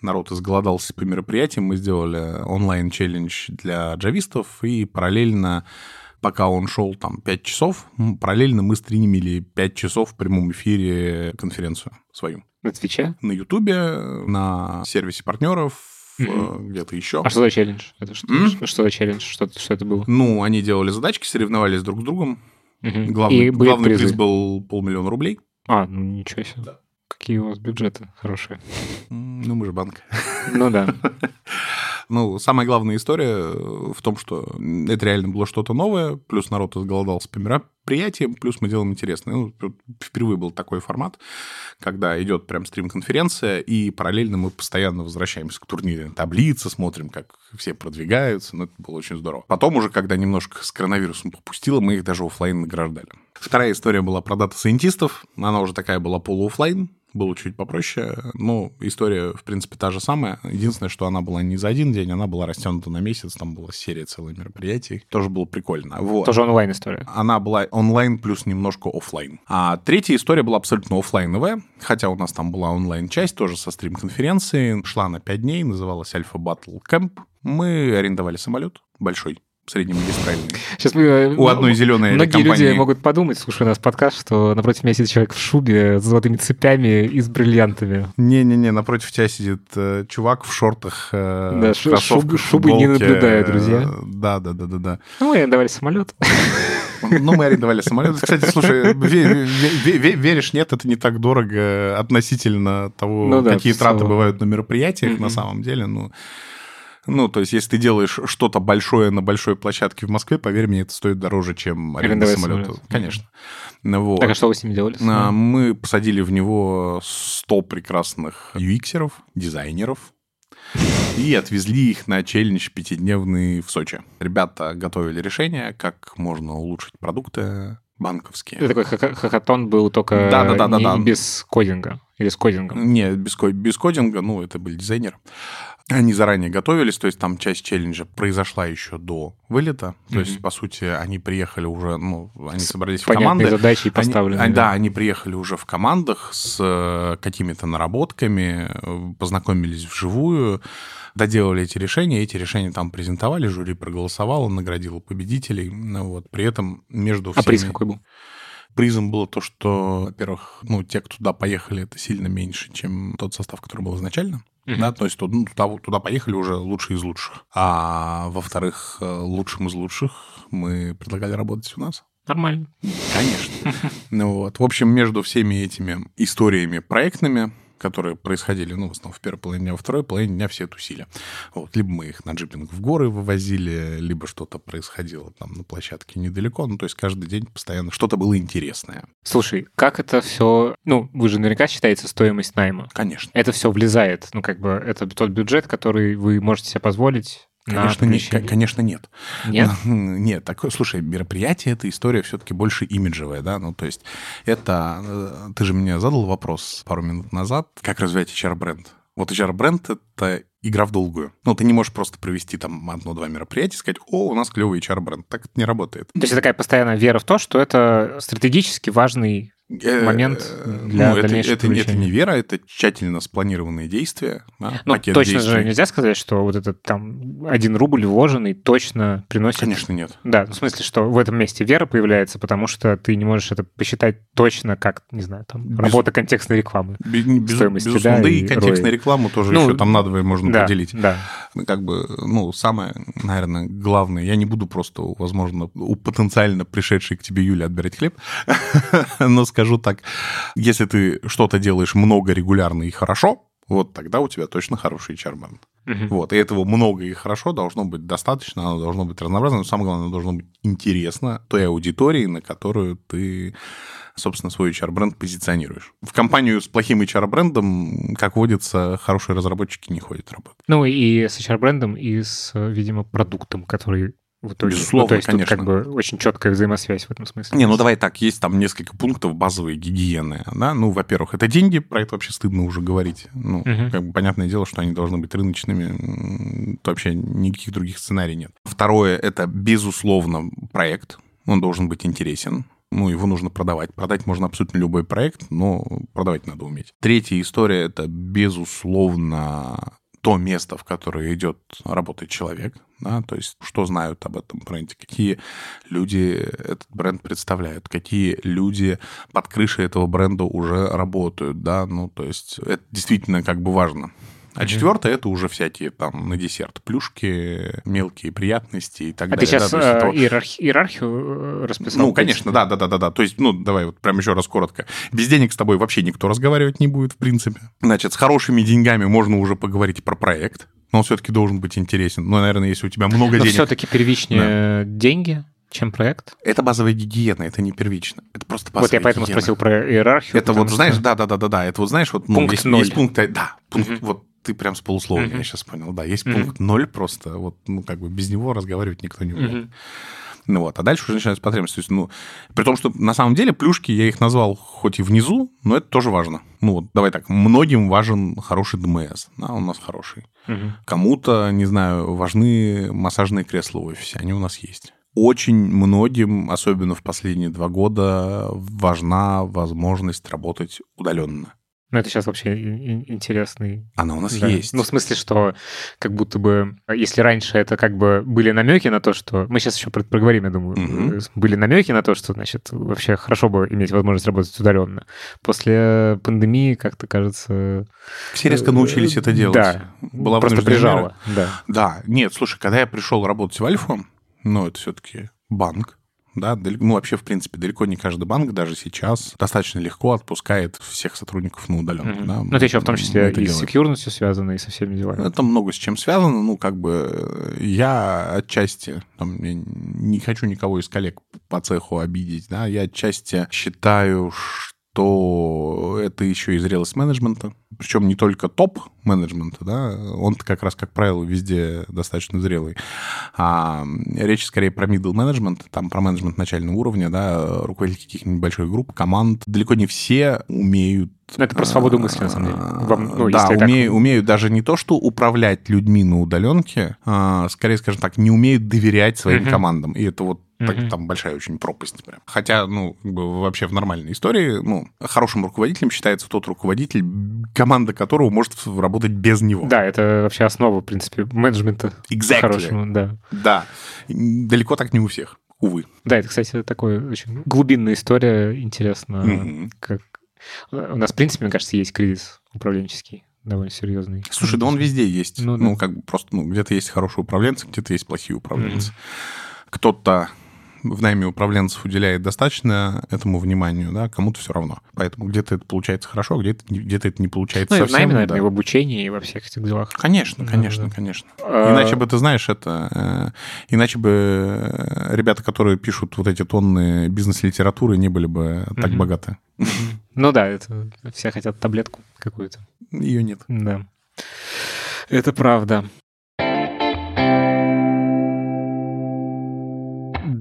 народ изголодался по мероприятиям, мы сделали онлайн-челлендж для джавистов, и параллельно, пока он шел там 5 часов, параллельно мы стримили 5 часов в прямом эфире конференцию свою. На Твиче? На Ютубе, на сервисе партнеров, э, где-то еще. А что за челлендж? Это что, М? что, за челлендж? Что, что это было? Ну, они делали задачки, соревновались друг с другом. Мгм. Главный, И главный приз был полмиллиона рублей. А, ну ничего себе. Какие у вас бюджеты хорошие. Ну, мы же банк. Ну да. [LAUGHS] Ну, самая главная история в том, что это реально было что-то новое, плюс народ изголодался по мероприятиям, плюс мы делаем интересное. Ну, впервые был такой формат, когда идет прям стрим-конференция, и параллельно мы постоянно возвращаемся к турнирной таблице, смотрим, как все продвигаются. Ну, это было очень здорово. Потом уже, когда немножко с коронавирусом попустило, мы их даже оффлайн награждали. Вторая история была про data scientist ов. Она уже такая была полуоффлайн, было чуть попроще. Но история, в принципе, та же самая. Единственное, что она была не за один день, она была растянута на месяц. Там была серия целых мероприятий. Тоже было прикольно. Вот. Тоже онлайн история. Она была онлайн плюс немножко оффлайн. А третья история была абсолютно оффлайновая, хотя у нас там была онлайн-часть, тоже со стрим-конференции. Шла на 5 дней, называлась Alfa Battle Camp. Мы арендовали самолет большой среднемагистральный. Сейчас мы, э, У одной зеленой Многие компании. люди могут подумать, слушая нас подкаст, что напротив меня сидит человек в шубе с золотыми цепями и с бриллиантами. Не-не-не, напротив тебя сидит э, чувак в шортах, э, Да, кроссовках, шубы- шубы не футболке. наблюдаю, друзья. Да-да-да-да-да. Ну, мы давали самолет. Ну, мы арендовали самолет. Кстати, слушай, ве- ве- ве- веришь, нет, это не так дорого относительно того, Ну какие траты бывают на мероприятиях на самом деле. Ну, ну, то есть, если ты делаешь что-то большое на большой площадке в Москве, поверь мне, это стоит дороже, чем аренда самолета. самолет. Конечно. Вот. Так, а что вы с ними делали? А, Мы посадили в него 100 прекрасных UX-еров, дизайнеров, и отвезли их на челлендж пятидневный в Сочи. Ребята готовили решение, как можно улучшить продукты банковские. Это такой ха- хакатон был только Да-да-да-да-да. не без кодинга. Или с кодингом. Не, без, без кодинга, ну, это были дизайнеры. Они заранее готовились, то есть там часть челленджа произошла еще до вылета. То есть, по сути, они приехали уже, ну, они собрались в команды. задачи и Они- они- да, они приехали уже в командах с э, какими-то наработками, э, познакомились вживую, доделали эти решения, эти решения там презентовали, жюри проголосовало, наградило победителей. Ну, вот. При этом между А всеми... приз какой был? Призом было то, что, во-первых, ну, те, кто туда поехали, это сильно меньше, чем тот состав, который был изначально. Мгм. Да, то есть туда, ну, туда, туда поехали уже лучшие из лучших. А во-вторых, э, лучшим из лучших мы предлагали работать у нас. Нормально. Конечно. [LAUGHS] Ну вот. В общем, между всеми этими историями проектными, которые происходили, ну, в основном в первой половине дня, во второй половине дня все тусили. Вот. Либо мы их на джипинг в горы вывозили, либо что-то происходило там на площадке недалеко. Ну, то есть каждый день постоянно что-то было интересное. Слушай, как это все... Ну, вы же наверняка считаете стоимость найма. Конечно. Это все влезает. Ну, как бы, это тот бюджет, который вы можете себе позволить Конечно, не- помещение. конечно, нет. Нет? [LAUGHS] Нет, такое, слушай, мероприятие, это история все-таки больше имиджевая, да, ну, то есть это, э, ты же мне задал вопрос пару минут назад, как развивать HR-бренд. Вот HR-бренд — это игра в долгую. Ну, ты не можешь просто провести там одно-два мероприятия и сказать, о, у нас клевый HR-бренд. Так это не работает. То есть такая постоянная вера в то, что это стратегически важный момент э, для ну, это, это, это не вера, это тщательно спланированные действия. да, Ну, пакет точно действий. же нельзя сказать, что вот этот там один рубль вложенный точно приносит... Конечно, нет. Да, ну, в смысле, что в этом месте вера появляется, потому что ты не можешь это посчитать точно, как, не знаю, там, Без- работа контекстной рекламы. Без- без- Стоимости, безусловно. да, Да, и и контекстную ROI. рекламу тоже Ну, еще там надвое можно да, поделить. да. Ну, как бы, ну, самое, наверное, главное, я не буду просто, возможно, у потенциально пришедшей к тебе Юли отбирать хлеб, [LAUGHS] но скажу так, если ты что-то делаешь много, регулярно и хорошо, вот тогда у тебя точно хороший HR-бренд. Мгм. Вот, и этого много и хорошо должно быть достаточно, оно должно быть разнообразно, но самое главное, оно должно быть интересно той аудитории, на которую ты, собственно, свой HR-бренд позиционируешь. В компанию с плохим HR-брендом, как водится, хорошие разработчики не ходят работать. Ну и с HR-брендом, и с, видимо, продуктом, который в итоге... Безусловно, ну, то есть тут конечно. как бы очень четкая взаимосвязь в этом смысле. Не, ну давай так, есть там несколько пунктов базовой гигиены, да, ну, во-первых, это деньги, про это вообще стыдно уже говорить, ну, Мгм. как бы понятное дело, что они должны быть рыночными, то вообще никаких других сценариев нет. Второе, это, безусловно, проект, он должен быть интересен, ну, его нужно продавать. Продать можно абсолютно любой проект, но продавать надо уметь. Третья история — это, безусловно, то место, в которое идет работать человек, да, то есть что знают об этом бренде, какие люди этот бренд представляют, какие люди под крышей этого бренда уже работают, да, ну, то есть это действительно как бы важно. А четвертое это уже всякие там на десерт плюшки, мелкие приятности и так А ты далее. да, сейчас то есть это вот- иерархи- иерархию э, расписал? ну, конечно, да, да, да, да, да. То есть, ну, давай вот прям еще раз коротко. Без денег с тобой вообще никто разговаривать не будет, в принципе. Значит, с хорошими деньгами можно уже поговорить про проект, но он все-таки должен быть интересен. Ну, наверное, если у тебя много Но денег. все-таки первичнее деньги, чем проект. Это базовая гигиена, это не первично. Это просто базовая вот я поэтому гигиена. спросил про иерархию. Это вот, что- знаешь, да, да, да, да, да. Это вот, знаешь, вот ну, Пункт есть, ноль. есть пункт, э, да, пункт, Мгм. вот ты прям с полусловия, Мгм. я сейчас понял, да, есть Мгм. пункт ноль просто, вот, ну, как бы без него разговаривать никто не умеет. Мгм. Ну вот, а дальше уже начинаются потребности. То есть, ну, при том, что на самом деле плюшки, я их назвал хоть и внизу, но это тоже важно. Ну вот, давай так, многим важен хороший ДМС, да, он у нас хороший. Мгм. Кому-то, не знаю, важны массажные кресла в офисе, они у нас есть. Очень многим, особенно в последние два года, важна возможность работать удаленно. Ну, это сейчас вообще интересный... Она у нас да. есть. Ну, в смысле, что как будто бы... Если раньше это как бы были намеки на то, что... Мы сейчас еще проговорим, я думаю. Угу. Были намеки на то, что, значит, вообще хорошо бы иметь возможность работать удаленно. После пандемии, как-то кажется... Все резко научились это делать. Да. Была просто прижала. Да. да. Нет, слушай, когда я пришел работать в Альфу, ну, это все-таки банк, да, ну вообще, в принципе, далеко не каждый банк даже сейчас достаточно легко отпускает всех сотрудников на удаленку. Mm-hmm. Да. Ну, это еще в том числе и с секьюрностью связано, и со всеми делами. Это много с чем связано. Ну, как бы я отчасти, там, я не хочу никого из коллег по цеху обидеть, да, я отчасти считаю, что то это еще и зрелость менеджмента. Причем не только топ-менеджмента, да, он как раз, как правило, везде достаточно зрелый. А речь скорее про middle management, там про менеджмент начального уровня, да, руководители каких-нибудь больших групп, команд. Далеко не все умеют ну, это про свободу мысли, на самом деле. Вам, ну, да, умею, так... умеют даже не то, что управлять людьми на удаленке, а, скорее, скажем так, не умеют доверять своим uh-huh. командам. И это вот так, mm-hmm. там большая очень пропасть прям. Хотя, ну, вообще в нормальной истории, ну, хорошим руководителем считается тот руководитель, команда которого может работать без него. Да, это вообще основа, в принципе, менеджмента exactly. хорошего. Да. да. Далеко так не у всех, увы. Да, это, кстати, такая очень глубинная история, интересно, mm-hmm. как... У нас, в принципе, мне кажется, есть кризис управленческий довольно серьезный. Слушай, да он везде есть. Ну, ну да. как бы просто, ну, где-то есть хорошие управленцы, где-то есть плохие управленцы. Mm-hmm. Кто-то в найме управленцев уделяет достаточно этому вниманию, да, кому-то все равно. Поэтому где-то это получается хорошо, где-то где это не получается ну, совсем. Ну, и в найме, наверное, да. в обучении и во всех этих делах. Конечно, конечно, да, конечно. А... Иначе бы, ты знаешь, это... Э, иначе бы э, ребята, которые пишут вот эти тонны бизнес-литературы, не были бы так угу. богаты. Ну да, это все хотят таблетку какую-то. Ее нет. Да. Это правда.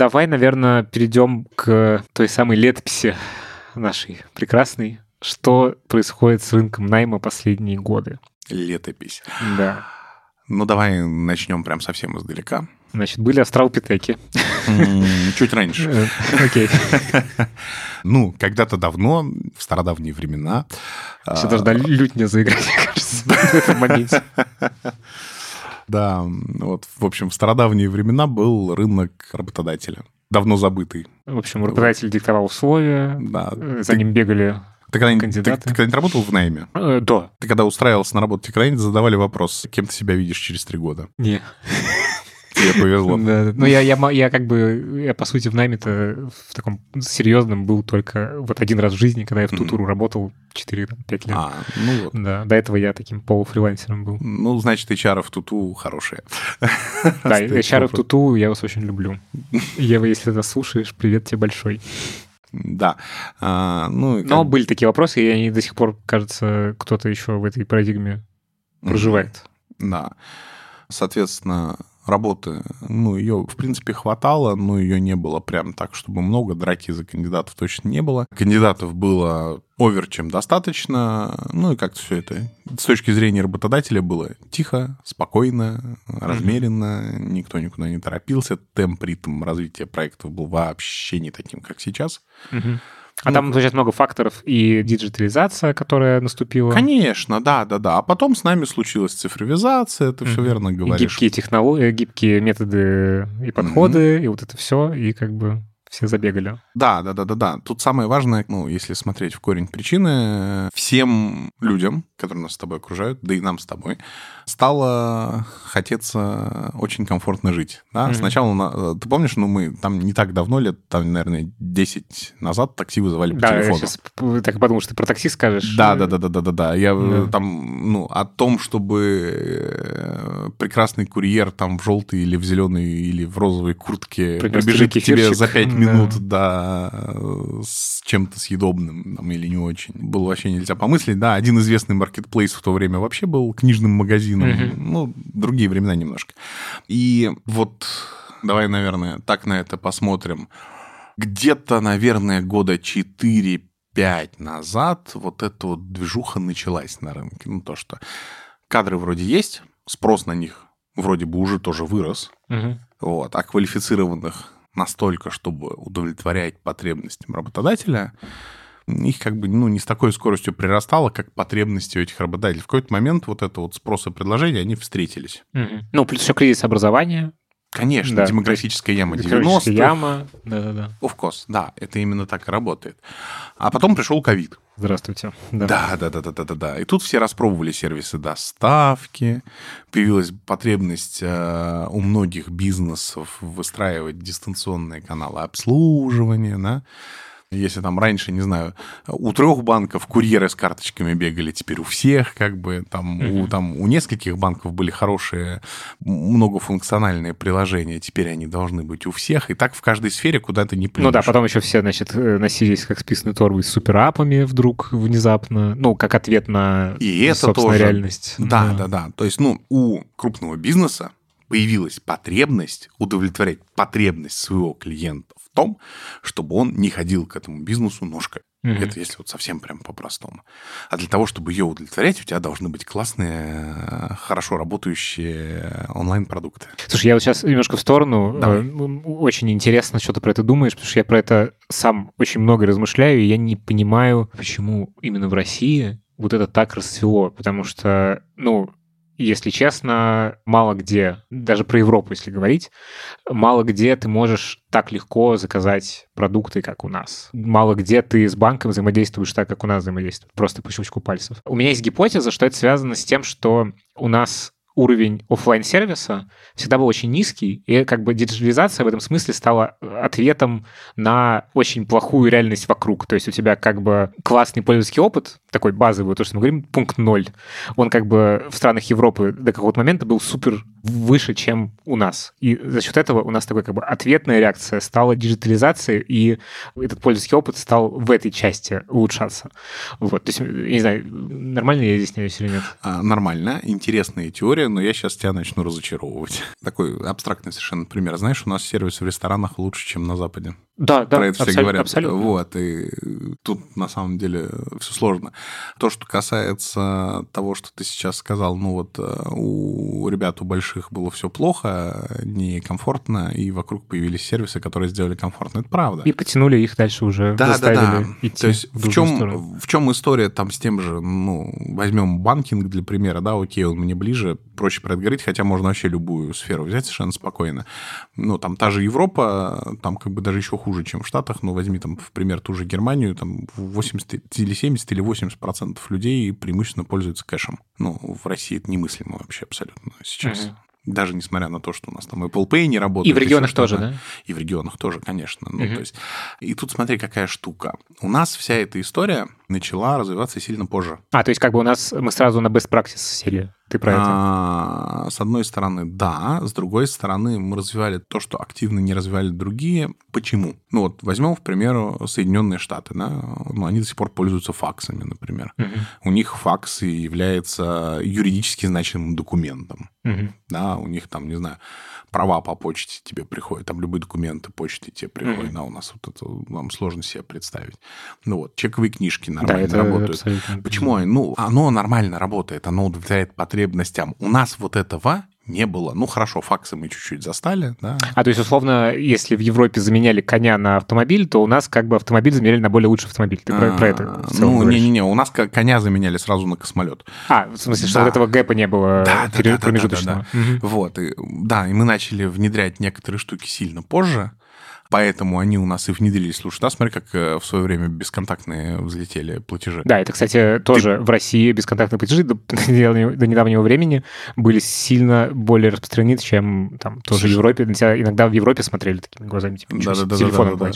Давай, наверное, перейдем к той самой летописи нашей прекрасной. Что происходит с рынком найма последние годы? Летопись. Да. Ну, давай начнем прям совсем издалека. Значит, были астралпитеки. Чуть раньше. Э, окей. [LAUGHS] Ну, когда-то давно, в стародавние времена... Все должна а, лютня заиграть, мне [LAUGHS] кажется, в этом моменте. Да, вот, в общем, в стародавние времена был рынок работодателя, давно забытый. В общем, работодатель диктовал условия, да. Э, за ты, ним бегали ты когда, кандидаты. Ты, ты когда-нибудь работал в найме? Э, да. Ты когда устраивался на работу, тебе когда-нибудь задавали вопрос, кем ты себя видишь через три года? Не. Тебе повезло. Да, ну, я, я, я как бы, я, по сути, в найме-то в таком серьезном был только вот один раз в жизни, когда я в Тутуру работал 4-5 лет. А, ну вот. Да, до этого я таким полуфрилансером был. Ну, значит, HR в Туту хорошие. [LAUGHS] Да, HR в Туту я вас очень люблю. [LAUGHS] Ева, если ты слушаешь, привет тебе большой. Да. А, ну, Но были такие вопросы, и они до сих пор, кажется, кто-то еще в этой парадигме проживает. Да. Соответственно, работы, ну, ее, в принципе, хватало, но ее не было прям так, чтобы много, драки за кандидатов точно не было. Кандидатов было овер, чем достаточно, ну, и как-то все это с точки зрения работодателя было тихо, спокойно, размеренно, mm-hmm. никто никуда не торопился, темп, ритм развития проектов был вообще не таким, как сейчас. Mm-hmm. А ну, там, значит, много факторов и диджитализация, которая наступила. Конечно, да, да, да. А потом с нами случилась цифровизация, ты mm-hmm. все верно говоришь. гибкие технологии, гибкие методы и подходы, mm-hmm. и вот это все, и как бы все забегали. Да, да, да, да, да. Тут самое важное, ну, если смотреть в корень причины, всем людям, которые нас с тобой окружают, да и нам с тобой, стало хотеться очень комфортно жить. Да? Mm-hmm. Сначала, ты помнишь, ну, мы там не так давно, лет, там, наверное, 10 назад такси вызывали по да, телефону. Я сейчас так подумал, что ты про такси скажешь. Да, да, да, да, да, да, да. Я yeah. там, ну, о том, чтобы э, прекрасный курьер там в желтой или в зеленой или в розовой куртке Принес прибежит к тебе за 5 минут, да, с чем-то съедобным там, или не очень. Было вообще нельзя помыслить. Да, один известный маркетплейс в то время вообще был книжным магазином. Mm-hmm. Ну, другие времена немножко. И вот давай, наверное, так на это посмотрим. Где-то, наверное, года 4 5 назад вот эта вот движуха началась на рынке. Ну, то, что кадры вроде есть, спрос на них вроде бы уже тоже вырос. Угу. Вот, а квалифицированных настолько, чтобы удовлетворять потребностям работодателя, их как бы ну, не с такой скоростью прирастало, как потребности у этих работодателей. В какой-то момент вот это вот спрос и предложение, они встретились. Угу. Ну, плюс еще кризис образования. Конечно, да. демографическая яма 90-х. яма, да-да-да. Of course, да, это именно так и работает. А потом пришел ковид. Здравствуйте. Да. да, да, да, да, да, да. И тут все распробовали сервисы доставки, появилась потребность э, у многих бизнесов выстраивать дистанционные каналы обслуживания, да. Если там раньше, не знаю, у трех банков курьеры с карточками бегали, теперь у всех, как бы там, mm-hmm. у, там у нескольких банков были хорошие многофункциональные приложения, теперь они должны быть у всех, и так в каждой сфере куда то не плюнешь. Ну да, потом еще все, значит, э, носились как списанные торбы с суперапами вдруг внезапно, ну, как ответ на, и это собственно, тоже, реальность. Да, да, да, да. То есть, ну, у крупного бизнеса появилась потребность удовлетворять потребность своего клиента том, чтобы он не ходил к этому бизнесу ножкой. Mm-hmm. Это если вот совсем прям по-простому. А для того, чтобы ее удовлетворять, у тебя должны быть классные, хорошо работающие онлайн-продукты. Слушай, я вот сейчас немножко в сторону. Давай. Э, очень интересно, что ты про это думаешь, потому что я про это сам очень много размышляю, и я не понимаю, почему именно в России вот это так расцвело. Потому что, ну, если честно, мало где, даже про Европу, если говорить, мало где ты можешь так легко заказать продукты, как у нас. Мало где ты с банком взаимодействуешь так, как у нас взаимодействуют, просто по щелчку пальцев. У меня есть гипотеза, что это связано с тем, что у нас уровень офлайн сервиса всегда был очень низкий, и как бы диджитализация в этом смысле стала ответом на очень плохую реальность вокруг. То есть у тебя как бы классный пользовательский опыт, такой базовый, то, что мы говорим, пункт ноль, он как бы в странах Европы до какого-то момента был супер выше, чем у нас. И за счет этого у нас такой как бы ответная реакция стала диджитализацией, и этот пользовательский опыт стал в этой части улучшаться. Вот, то есть, я не знаю, нормально я изъясняюсь или нет? А, нормально, интересная теория, но я сейчас тебя начну разочаровывать. Такой абстрактный совершенно пример. Знаешь, у нас сервис в ресторанах лучше, чем на Западе. Да, да, Про это абсолютно, все говорят. Абсолютно. Вот, и тут на самом деле все сложно. То, что касается того, что ты сейчас сказал, ну вот э, у ребят, у больших было все плохо, некомфортно, и вокруг появились сервисы, которые сделали комфортно. Это правда. И потянули их дальше уже, да, да, да. идти То есть в, в чем, в чем история там с тем же, ну, возьмем банкинг для примера, да, окей, он мне ближе, проще про это говорить, хотя можно вообще любую сферу взять совершенно спокойно. Ну, там та же Европа, там как бы даже еще хуже хуже, чем в Штатах, но возьми там, в пример, ту же Германию, там 80 или 70 или 80 процентов людей преимущественно пользуются кэшем. Ну, в России это немыслимо вообще абсолютно сейчас. Угу. Даже несмотря на то, что у нас там Apple Pay не работает. И в регионах тоже, да? И в регионах тоже, конечно. Ну, то есть, и тут смотри, какая штука. У нас вся эта история начала развиваться сильно позже. А, то есть как бы у нас мы сразу на best practice сели. Ты про это? А, с одной стороны, да. С другой стороны, мы развивали то, что активно не развивали другие. Почему? Ну вот, возьмем, к примеру, Соединенные Штаты. Да? Ну, они до сих пор пользуются факсами, например. Угу. У них факс является юридически значимым документом. Угу. Да, у них там, не знаю, права по почте тебе приходят, там любые документы почты тебе приходят, mm-hmm. а у нас вот это вам сложно себе представить. Ну вот, чековые книжки нормально да, работают. Почему? Ну, оно нормально работает, оно удовлетворяет потребностям. У нас вот этого не было. Ну, хорошо, факсы мы чуть-чуть застали, да. А то есть, условно, если в Европе заменяли коня на автомобиль, то у нас как бы автомобиль заменяли на более лучший автомобиль. Ты про, про это Ну, не-не-не, у нас коня заменяли сразу на космолет. А, в смысле, что вот этого гэпа не было да, промежуточного. Да, да, да, да. Угу. Вот, да, и мы начали внедрять некоторые штуки сильно позже, Поэтому они у нас и внедрились. Слушай, да, смотри, как э, в свое время бесконтактные взлетели платежи. Да, это, кстати, тоже Ты... в России бесконтактные платежи до, [LAUGHS] до недавнего времени были сильно более распространены, чем там тоже Слушай, в Европе. Иногда в Европе смотрели такими глазами, типа, да, да, да, телефоном да,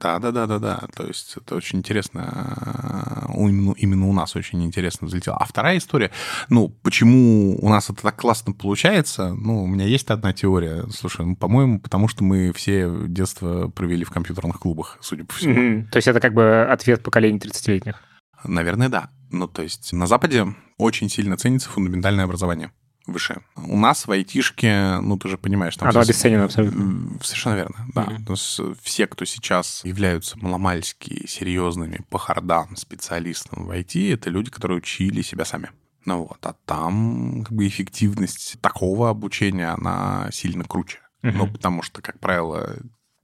да, да, да, да, да. То есть это очень интересно. Именно, именно у нас очень интересно взлетело. А вторая история, ну, почему у нас это так классно получается, ну, у меня есть одна теория. Слушай, ну, по-моему, потому что мы все детство провели в компьютерных клубах, судя по всему. Mm-hmm. То есть это как бы ответ поколений 30-летних? Наверное, да. Ну, то есть на Западе очень сильно ценится фундаментальное образование выше. У нас в айтишке, ну, ты же понимаешь... Там Оно обесценено абсолютно. Совершенно верно, да. Mm-hmm. То есть все, кто сейчас являются маломальски серьезными по хардам специалистами в IT, это люди, которые учили себя сами. Ну вот, а там как бы эффективность такого обучения, она сильно круче. Uh-huh. Ну, потому что, как правило,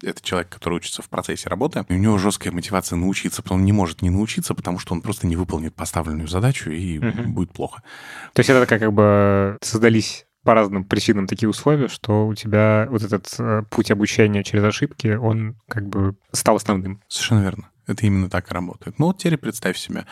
это человек, который учится в процессе работы, и у него жесткая мотивация научиться, он не может не научиться, потому что он просто не выполнит поставленную задачу, и угу. будет плохо. То есть это как бы создались по разным причинам такие условия, что у тебя вот этот э, путь обучения через ошибки, он как бы стал основным. Совершенно верно. Это именно так и работает. Ну вот теперь представь себе,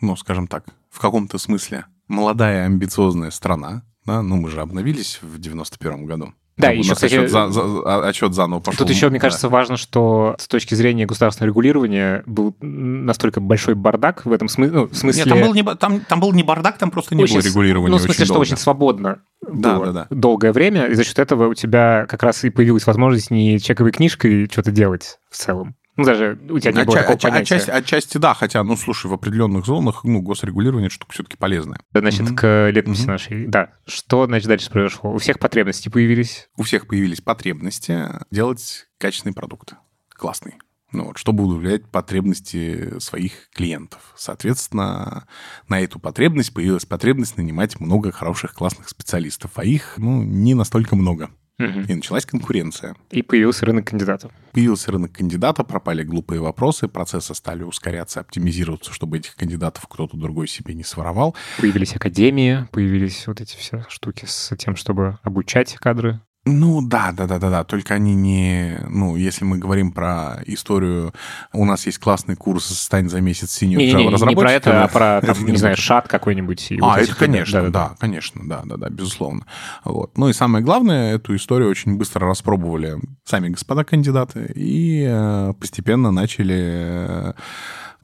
ну, скажем так, в каком-то смысле молодая амбициозная страна, да, ну мы же обновились в 91 году. Да, еще, кстати, отчет, за, за, отчет заново пошел. Тут еще, мне да. кажется, важно, что с точки зрения государственного регулирования был настолько большой бардак в этом смысле. Ну, в смысле... Нет, там был, не, там, там был не бардак, там просто не очень, было регулирования Ну, в смысле, что долго. очень свободно да, было да, да. долгое время, и за счет этого у тебя как раз и появилась возможность не чековой книжкой что-то делать в целом. Ну, даже у тебя не было такого отча- понятия. Отчасти, отчасти да, хотя, ну, слушай, в определенных зонах, ну, госрегулирование штука все-таки полезная. Значит, mm-hmm. к летописи mm-hmm. нашей, да. Что, значит, дальше произошло? У всех потребности появились? У всех появились потребности делать качественный продукт, классный. Ну, вот, чтобы удовлетворять потребности своих клиентов. Соответственно, на эту потребность появилась потребность нанимать много хороших, классных специалистов, а их, ну, не настолько много. Угу. И началась конкуренция. И появился рынок кандидатов. Появился рынок кандидата, пропали глупые вопросы, процессы стали ускоряться, оптимизироваться, чтобы этих кандидатов кто-то другой себе не своровал. Появились академии, появились вот эти все штуки с тем, чтобы обучать кадры. Ну да, да, да, да, да. Только они не, ну, если мы говорим про историю, у нас есть классный курс «Стань за месяц синюю не, не, не, не про это, а про, там, не знаю, шат какой-нибудь. А, это, конечно, да, да, да, конечно, да, да, да, безусловно. Вот. Ну и самое главное, эту историю очень быстро распробовали сами господа кандидаты и э, постепенно начали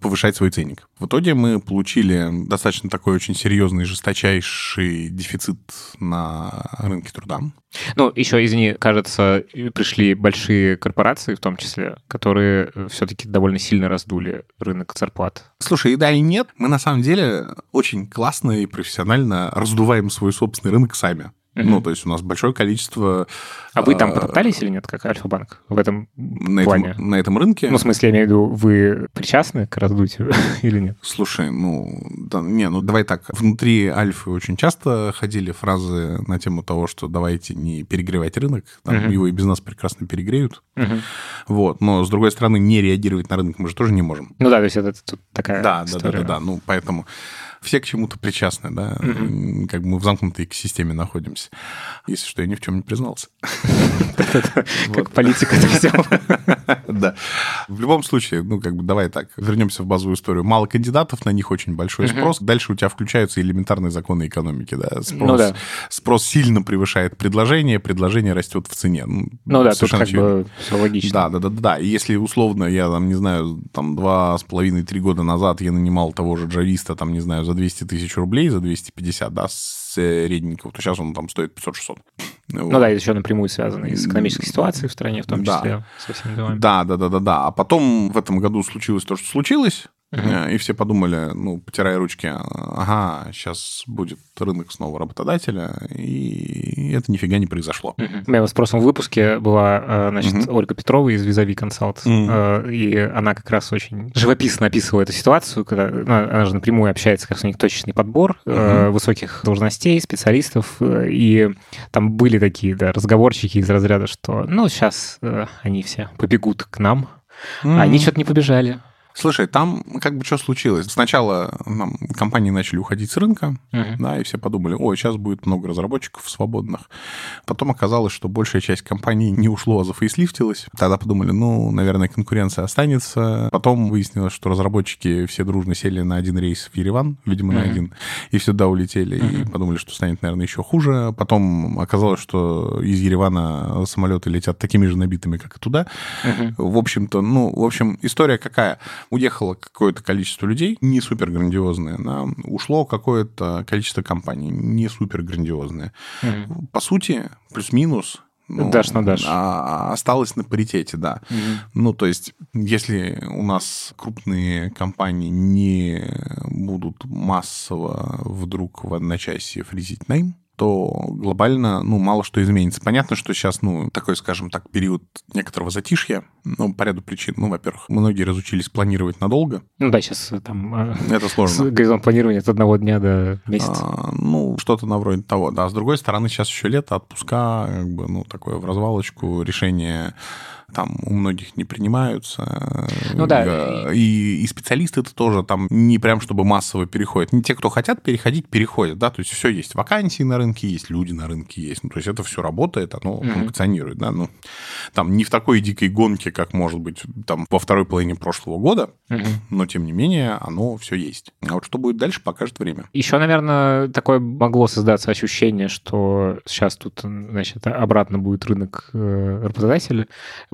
повышать свой ценник. В итоге мы получили достаточно такой очень серьезный, жесточайший дефицит на рынке труда. Ну, еще, извини, кажется, пришли большие корпорации, в том числе, которые все-таки довольно сильно раздули рынок зарплат. Слушай, и да, и нет. Мы на самом деле очень классно и профессионально раздуваем свой собственный рынок сами. Mm-hmm. Ну, то есть у нас большое количество... А вы там потоптались или нет, как Альфа-банк, в этом на плане? Этом, на этом рынке? Ну, в смысле, я имею в виду, вы причастны к раздутию [LAUGHS] или нет? Слушай, ну, да, не, ну давай так. Внутри Альфы очень часто ходили фразы на тему того, что давайте не перегревать рынок, там mm-hmm. его и без нас прекрасно перегреют. Mm-hmm. Вот, но, с другой стороны, не реагировать на рынок мы же тоже не можем. Ну да, то есть это тут такая да, история. Да, да, да, да, ну, поэтому все к чему-то причастны, да, mm-hmm. как бы мы в замкнутой экосистеме находимся. Если что, я ни в чем не признался. [LAUGHS] Как политик это взял. [LAUGHS] Да. В любом случае, ну, как бы давай так, вернемся в базовую историю. Мало кандидатов, на них очень большой спрос. Дальше у тебя включаются элементарные законы экономики, да. Ну спрос сильно превышает предложение, предложение растет в цене. Ну, ну да, тут как бы все логично. Да, да, да, да. И если условно я там, не знаю, там два с половиной-три года назад я нанимал того же джависта, там, не знаю, за 200 тысяч рублей, за 250, да, средненького, то сейчас он там стоит 500-600. Ну вот. да, это еще напрямую связано и с экономической ситуацией в стране, в том числе, да. со всеми делами. Да, да, да, да, да. А потом в этом году случилось то, что случилось, Uh-huh. И все подумали, ну, потирая ручки, ага, сейчас будет рынок снова работодателя, и это нифига не произошло. У меня в прошлом выпуске была, э, значит. Ольга Петрова из Визави Консалт, uh-huh. и она как раз очень живописно описывала эту ситуацию, когда ну, она же напрямую общается, как у них точечный подбор высоких должностей, специалистов, и там были такие, да, разговорчики из разряда, что, ну, сейчас они все побегут к нам, а они что-то не побежали. Слушай, там как бы что случилось? Сначала нам, компании начали уходить с рынка, uh-huh. да, и все подумали, ой, сейчас будет много разработчиков свободных. Потом оказалось, что большая часть компаний не ушло, а зафейслифтилась. Тогда подумали, ну, наверное, конкуренция останется. Потом выяснилось, что разработчики все дружно сели на один рейс в Ереван, видимо, uh-huh. на один, и сюда улетели, uh-huh. и подумали, что станет, наверное, еще хуже. Потом оказалось, что из Еревана самолеты летят такими же набитыми, как и туда. Uh-huh. В общем-то, ну, в общем, история какая? Уехало какое-то количество людей, не супер грандиозное, да, ушло какое-то количество компаний, не супер грандиозное. Mm-hmm. По сути, плюс-минус ну, дашь на дашь. А, осталось на паритете, да. Угу. Ну, то есть, если у нас крупные компании не будут массово вдруг в одночасье фризить найм, то глобально, ну, мало что изменится. Понятно, что сейчас, ну, такой, скажем так, период некоторого затишья, ну, по ряду причин. Ну, во-первых, многие разучились планировать надолго. Ну да, сейчас там... А, Это сложно. Горизонт планирования от одного дня до месяца. А, ну, что-то на вроде того, да. С другой стороны, сейчас еще лето, отпуска, как бы, ну, такое в развалочку, решение там у многих не принимаются. Ну да. И, и специалисты это тоже там не прям чтобы массово переходят. Не те, кто хотят переходить, переходят, да, то есть все есть вакансии на рынке, есть люди на рынке, есть. Ну, то есть это все работает, оно mm-hmm. функционирует, да, ну, там не в такой дикой гонке, как может быть там во второй половине прошлого года, mm-hmm. но тем не менее оно все есть. А вот что будет дальше, покажет время. Еще, наверное, такое могло создаться ощущение, что сейчас тут, значит, обратно будет рынок э, работодателя.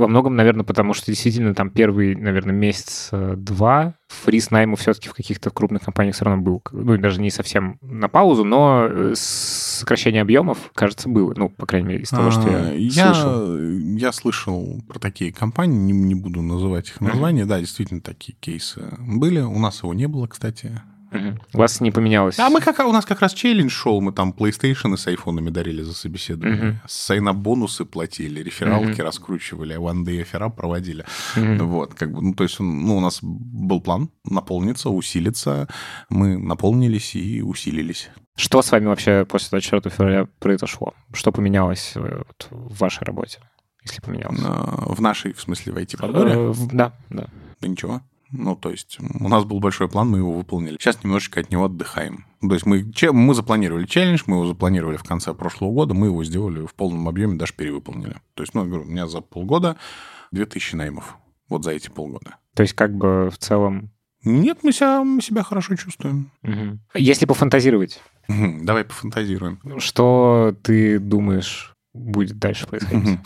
Во многом, наверное, потому что действительно там первый, наверное, месяц-два фриз найму все-таки в каких-то крупных компаниях все равно был. Ну, даже не совсем на паузу, но э, сокращение объемов, кажется, было. Ну, по крайней мере, из того, что я, я слышал. Я слышал про такие компании, не, не буду называть их названия. Mm-hmm. Да, действительно, такие кейсы были. У нас его не было, кстати. У вас не поменялось? А мы как, у нас как раз челлендж шел, мы там PlayStation с айфонами дарили за собеседование. Угу. Сайна бонусы платили, рефералки угу. раскручивали, one day эфира проводили. Угу. Вот, как бы, ну, то есть, ну, у нас был план наполниться, усилиться. Мы наполнились и усилились. Что с вами вообще после 24 февраля произошло? Что поменялось э, вот, в вашей работе, если поменялось? В нашей, в смысле, в IT-подборе? Э, да, да. Да ничего. Ну, то есть у нас был большой план, мы его выполнили. Сейчас немножечко от него отдыхаем. То есть мы, мы запланировали челлендж, мы его запланировали в конце прошлого года, мы его сделали в полном объеме, даже перевыполнили. То есть, ну, я говорю, у меня за полгода 2000 наймов. Вот за эти полгода. То есть как бы в целом... Нет, мы себя, мы себя хорошо чувствуем. Угу. Если пофантазировать. Угу, давай пофантазируем. Что ты думаешь будет дальше происходить?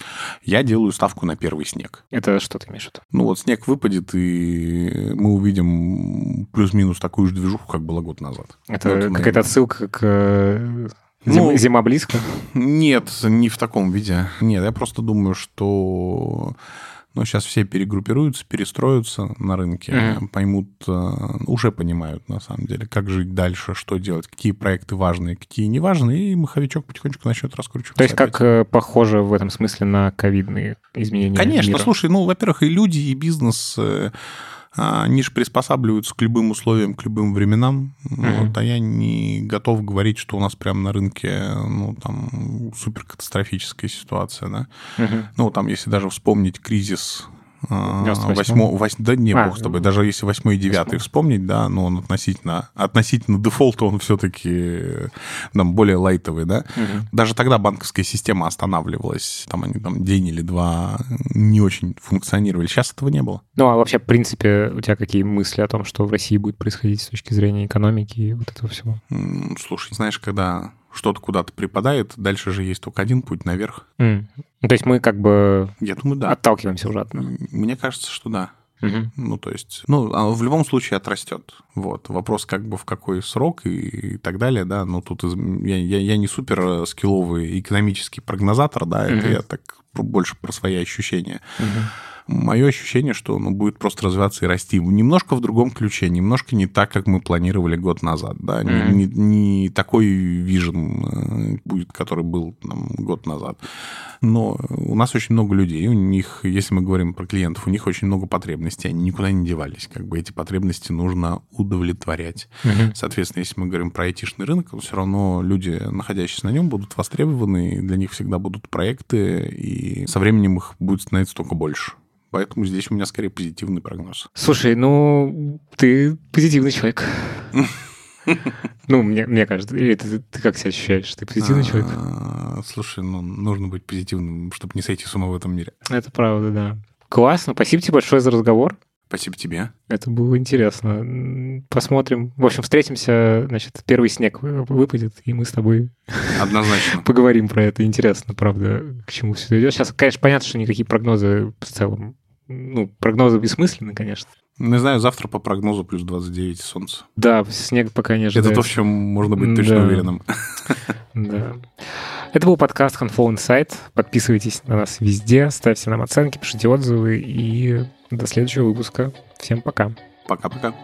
Я делаю ставку на первый снег. Это что ты имеешь в виду? Ну вот снег выпадет, и мы увидим плюс-минус такую же движуху, как было год назад. Это вот какая-то отсылка к э, Зим, ну, зима близко? Нет, не в таком виде. Нет, я просто думаю, что но сейчас все перегруппируются, перестроятся на рынке, mm-hmm. поймут, э, уже понимают, на самом деле, как жить дальше, что делать, какие проекты важные, какие не важные, и маховичок потихонечку начнет раскручиваться. То есть опять. как э, похоже в этом смысле на ковидные изменения Конечно, мира? слушай, ну, во-первых, и люди, и бизнес э, они же приспосабливаются к любым условиям, к любым временам. Mm-hmm. Вот, а я не готов говорить, что у нас прямо на рынке ну, там, суперкатастрофическая ситуация. Да? Mm-hmm. Ну, там, если даже вспомнить кризис 98, 8, да не, а, бог с тобой, даже если 8 и 9 вспомнить, да, но он относительно, относительно дефолта он все-таки там, более лайтовый, да. Угу. Даже тогда банковская система останавливалась, там они там день или два не очень функционировали. Сейчас этого не было. Ну, а вообще, в принципе, у тебя какие мысли о том, что в России будет происходить с точки зрения экономики и вот этого всего? Слушай, знаешь, когда что-то куда-то припадает, дальше же есть только один путь наверх. Mm. То есть мы как бы Я думаю, да. отталкиваемся уже от... Мне кажется, что да. Угу. Ну, то есть, ну, а в любом случае отрастет. Вот. Вопрос, как бы в какой срок и, и так далее, да. Ну, тут из... я, я, я не супер скилловый экономический прогнозатор, да, угу. это я так больше про свои ощущения. Угу мое ощущение, что он будет просто развиваться и расти немножко в другом ключе, немножко не так, как мы планировали год назад, да, mm-hmm. не, не, не такой вижен э, будет, который был там, год назад. Но у нас очень много людей, у них, если мы говорим про клиентов, у них очень много потребностей, они никуда не девались, как бы эти потребности нужно удовлетворять. Mm-hmm. Соответственно, если мы говорим про айтишный рынок, то все равно люди, находящиеся на нем, будут востребованы, для них всегда будут проекты, и со временем их будет становиться только больше. Поэтому здесь у меня скорее позитивный прогноз. Слушай, ну, ты позитивный человек. [LAUGHS] Ну, мне, мне кажется, или ты, ты как себя ощущаешь? Ты позитивный человек? А, слушай, ну, нужно быть позитивным, чтобы не сойти с ума в этом мире. Это правда, да. Классно. Спасибо тебе большое за разговор. Спасибо тебе. Это было интересно. Посмотрим. В общем, встретимся, значит, первый снег выпадет, и мы с тобой [LAUGHS] Однозначно. поговорим про это. Интересно, правда, к чему все это идет. Сейчас, конечно, понятно, что никакие прогнозы в целом ну, прогнозы бессмысленны, конечно. Не знаю, завтра по прогнозу плюс 29 солнце. Да, снег пока не ожидается. Это то, в чем можно быть точно да. уверенным. [LAUGHS] Да. Это был подкаст Handful Insight. Подписывайтесь на нас везде, ставьте нам оценки, пишите отзывы и до следующего выпуска. Всем пока. Пока-пока.